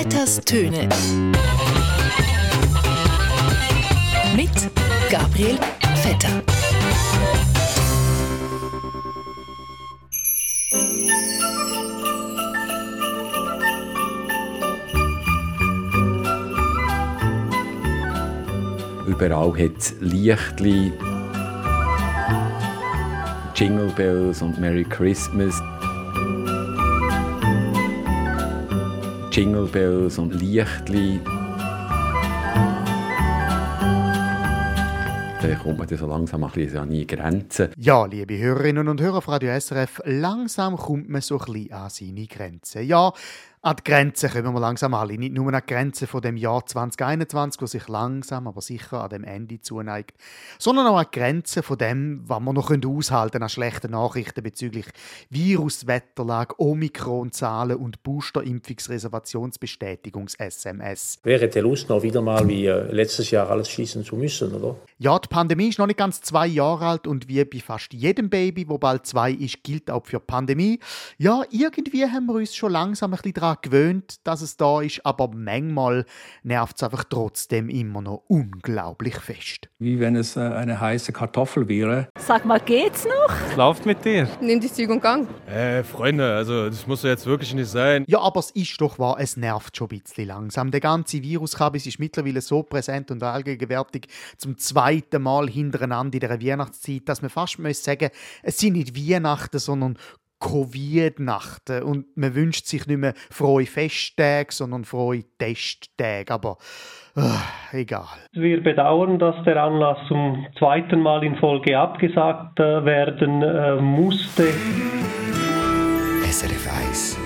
Vetters Töne. Mit Gabriel Vetter. Überall hat es Lichtli, Jingle Bells und Merry Christmas. Jingle Bells und Lichtli. Da kommt man dann so langsam ein bisschen an die Grenzen. Ja, liebe Hörerinnen und Hörer von Radio SRF, langsam kommt man so ein bisschen an seine Grenzen. Ja, an die Grenzen kommen wir langsam alle. Nicht nur an die Grenzen von dem Jahr 2021, das sich langsam, aber sicher an dem Ende zuneigt, sondern auch an die Grenzen von dem, was wir noch aushalten an schlechten Nachrichten bezüglich Viruswetterlage, Omikron-Zahlen und Boosterimpfungsreservationsbestätigungs-SMS. Wäre der Lust noch wieder mal wie äh, letztes Jahr alles schießen zu müssen, oder? Ja, die Pandemie ist noch nicht ganz zwei Jahre alt und wie bei fast jedem Baby, wo bald zwei ist, gilt auch für die Pandemie. Ja, irgendwie haben wir uns schon langsam ein bisschen daran gewöhnt, dass es da ist, aber manchmal nervt es einfach trotzdem immer noch unglaublich fest. Wie wenn es äh, eine heiße Kartoffel wäre. Sag mal, geht's noch? Was läuft mit dir? Nimm die Züge und Gang. Äh, Freunde, also das muss jetzt wirklich nicht sein. Ja, aber es ist doch wahr, es nervt schon ein bisschen langsam. Der ganze Viruskabis ist mittlerweile so präsent und allgegenwärtig zum zweiten Mal hintereinander in der Weihnachtszeit, dass man fast muss sagen, es sind nicht Weihnachten, sondern Covid-Nachten. Und man wünscht sich nicht mehr frohe Festtage, sondern frohe Testtage. Aber äh, egal. Wir bedauern, dass der Anlass zum zweiten Mal in Folge abgesagt äh, werden äh, musste. SRF 1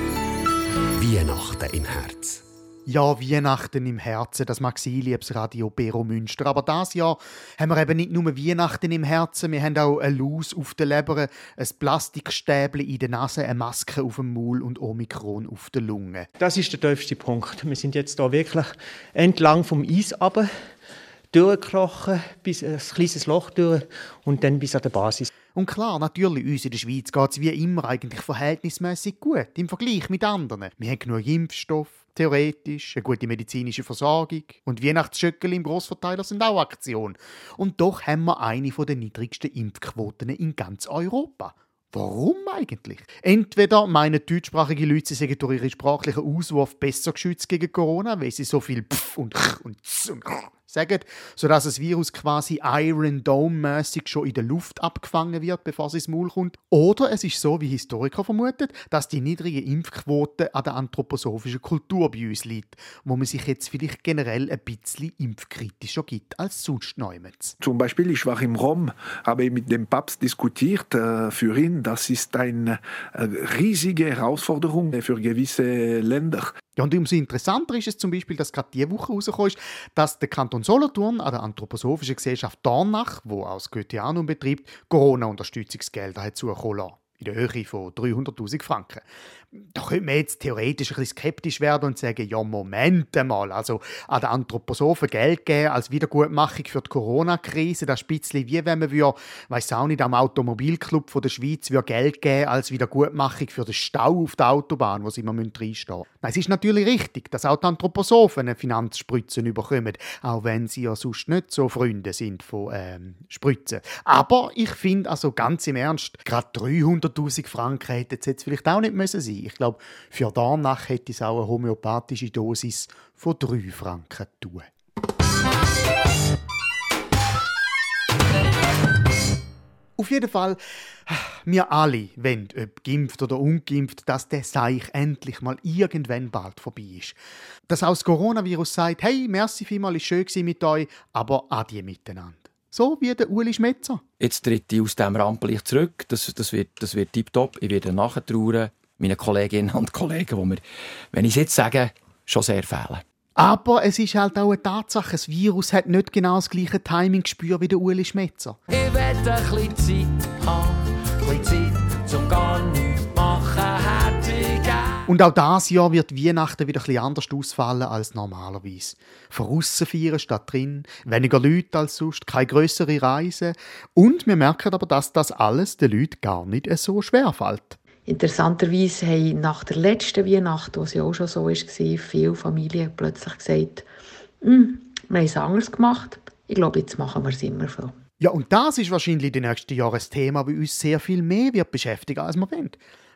Weihnachten im Herz. Ja, Weihnachten im Herzen, das mag sein, liebes Radio Bero Münster. Aber das Jahr haben wir eben nicht nur Weihnachten im Herzen, wir haben auch eine Laus auf der Leber, ein Plastikstäbli in der Nase, eine Maske auf dem Maul und Omikron auf der Lunge. Das ist der tiefste Punkt. Wir sind jetzt da wirklich entlang vom Eis runter, durchgekrochen, bis ein kleines Loch durch und dann bis an der Basis. Und klar, natürlich, uns in der Schweiz geht es wie immer eigentlich verhältnismäßig gut im Vergleich mit anderen. Wir haben genug Impfstoff, theoretisch, eine gute medizinische Versorgung und Weihnachtsschöckel im Grossverteiler sind auch Aktion. Und doch haben wir eine der niedrigsten Impfquoten in ganz Europa. Warum eigentlich? Entweder meinen deutschsprachige Leute, sie durch ihre sprachlichen Auswurf besser geschützt gegen Corona, weil sie so viel Pf und Ch und Z und Ch sagen, sodass das Virus quasi Iron Dome-mäßig schon in der Luft abgefangen wird, bevor es ins Maul kommt. Oder es ist so, wie Historiker vermuten, dass die niedrige Impfquote an der anthroposophischen Kultur bei uns liegt, wo man sich jetzt vielleicht generell ein bisschen impfkritischer gibt als sonst neumals. Zum Beispiel, ich war im Rom, habe mit dem Papst diskutiert. Äh, für ihn, das ist eine äh, riesige Herausforderung für gewisse Länder. Ja, und umso interessanter ist es zum Beispiel, dass gerade diese Woche herausgekommen ist, dass der Kanton Solothurn an der Anthroposophischen Gesellschaft Dornach, wo aus Goetheanum betreibt, Corona-Unterstützungsgelder hat zukommen lassen in der Höhe von 300.000 Franken. Da könnte man jetzt theoretisch ein bisschen skeptisch werden und sagen, ja, Moment mal, also an den Anthroposophen Geld geben als Wiedergutmachung für die Corona-Krise, das ist ein bisschen wie wenn man, würde, weiss auch nicht, am Automobilclub von der Schweiz würde Geld geben als Wiedergutmachung für den Stau auf der Autobahn, wo sie immer reinstehen müssen. Nein, es ist natürlich richtig, dass auch die Anthroposophen eine Finanzspritze bekommen, auch wenn sie ja sonst nicht so Freunde sind von ähm, Spritzen. Aber ich finde, also ganz im Ernst, gerade 300'000 Franken hätten es jetzt vielleicht auch nicht müssen sein ich glaube, für danach hätte es auch eine homöopathische Dosis von 3 Franken tun. Auf jeden Fall, wir alle wollen, ob geimpft oder ungeimpft, dass der Seich endlich mal irgendwann bald vorbei ist. Dass auch das Coronavirus sagt, hey, merci vielmals, ist schön mit euch, aber adieu miteinander. So wie der Uli Schmetzer. Jetzt tritt ich aus diesem Rampenlicht zurück. Das, das wird, das wird tiptop. Ich werde nachher trauern meinen Kolleginnen und Kollegen, die mir, wenn ich es jetzt sage, schon sehr fehlen. Aber es ist halt auch eine Tatsache, das Virus hat nicht genau das gleiche Timing gespürt wie der Uli Schmetzer. Ich will ein bisschen Zeit haben, ein bisschen Zeit zum gar nichts machen, und auch dieses Jahr wird Weihnachten wieder etwas anders ausfallen als normalerweise. Von aussen feiern statt drin, weniger Leute als sonst, keine größere Reise. Und wir merken aber, dass das alles den Leuten gar nicht so schwer fällt. Interessanterweise haben nach der letzten Weihnacht, wo es ja auch schon so war, viele Familien plötzlich gesagt, «Hm, wir haben es anders gemacht, ich glaube, jetzt machen wir es immer so. Ja, und das ist wahrscheinlich in den nächsten Jahren ein Thema, das uns sehr viel mehr wird beschäftigen, als wir wollen.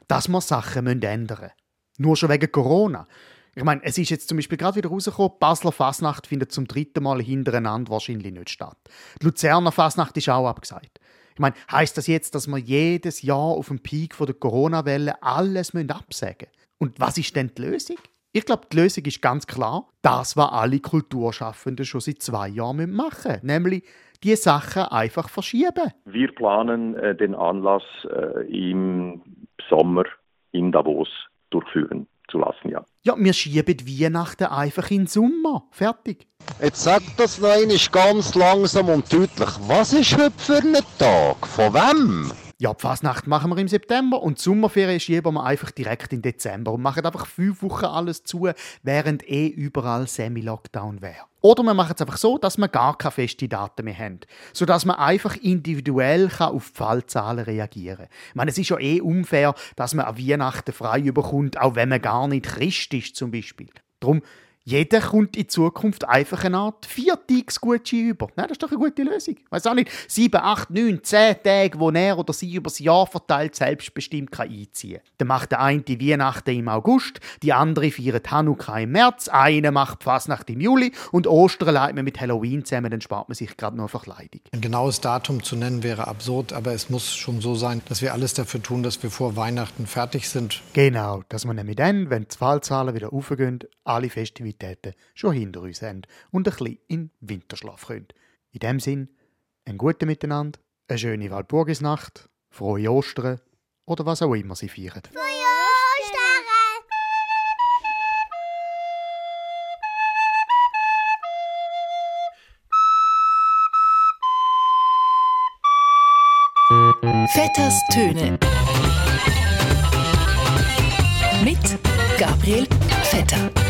Dass wir Sachen ändern müssen. Nur schon wegen Corona. Ich meine, es ist jetzt zum Beispiel gerade wieder rausgekommen, Basler Fasnacht findet zum dritten Mal hintereinander wahrscheinlich nicht statt. Die Luzerner Fasnacht ist auch abgesagt. Ich meine, heißt das jetzt, dass wir jedes Jahr auf dem Peak der Corona-Welle alles absagen müssen? Und was ist denn die Lösung? Ich glaube, die Lösung ist ganz klar, das, was alle Kulturschaffenden schon seit zwei Jahren machen müssen, nämlich die Sachen einfach verschieben. Wir planen äh, den Anlass äh, im Sommer in Davos durchführen zu lassen, ja. Ja, wir schieben Weihnachten einfach in den Sommer. Fertig. Jetzt sagt das noch einmal ganz langsam und deutlich. Was ist heute für ein Tag? Von wem? Ja, die Fasnacht machen wir im September und die Sommerferien schieben wir einfach direkt in Dezember und machen einfach fünf Wochen alles zu, während eh überall Semi-Lockdown wäre. Oder wir machen es einfach so, dass wir gar keine festen Daten mehr haben, sodass man einfach individuell auf die Fallzahlen reagieren kann. Ich meine, es ist ja eh unfair, dass man an Weihnachten frei überkommt, auch wenn man gar nicht Christ ist zum Beispiel. Darum jeder kommt in Zukunft einfach eine Art Viertagsgutschein über. Nein, das ist doch eine gute Lösung. Weiß auch nicht, sieben, acht, neun, zehn Tage, wo er oder sie über das Jahr verteilt selbstbestimmt kann einziehen kann. Dann macht der eine die Weihnachten im August, die andere feiert Hanukkah im März, eine macht Fasnacht im Juli und Ostern leitet man mit Halloween zusammen, dann spart man sich gerade nur Verkleidung. Ein genaues Datum zu nennen wäre absurd, aber es muss schon so sein, dass wir alles dafür tun, dass wir vor Weihnachten fertig sind. Genau, dass man nämlich dann, wenn die Fallzahlen wieder aufgehen, alle Festivitäten Aktivitäten schon hinter uns haben und ein bisschen in Winterschlaf können. In dem Sinn, ein guten Miteinander, eine schöne Walpurgisnacht, frohe Ostern oder was auch immer Sie feiern. Vetters Töne mit Gabriel Vetter.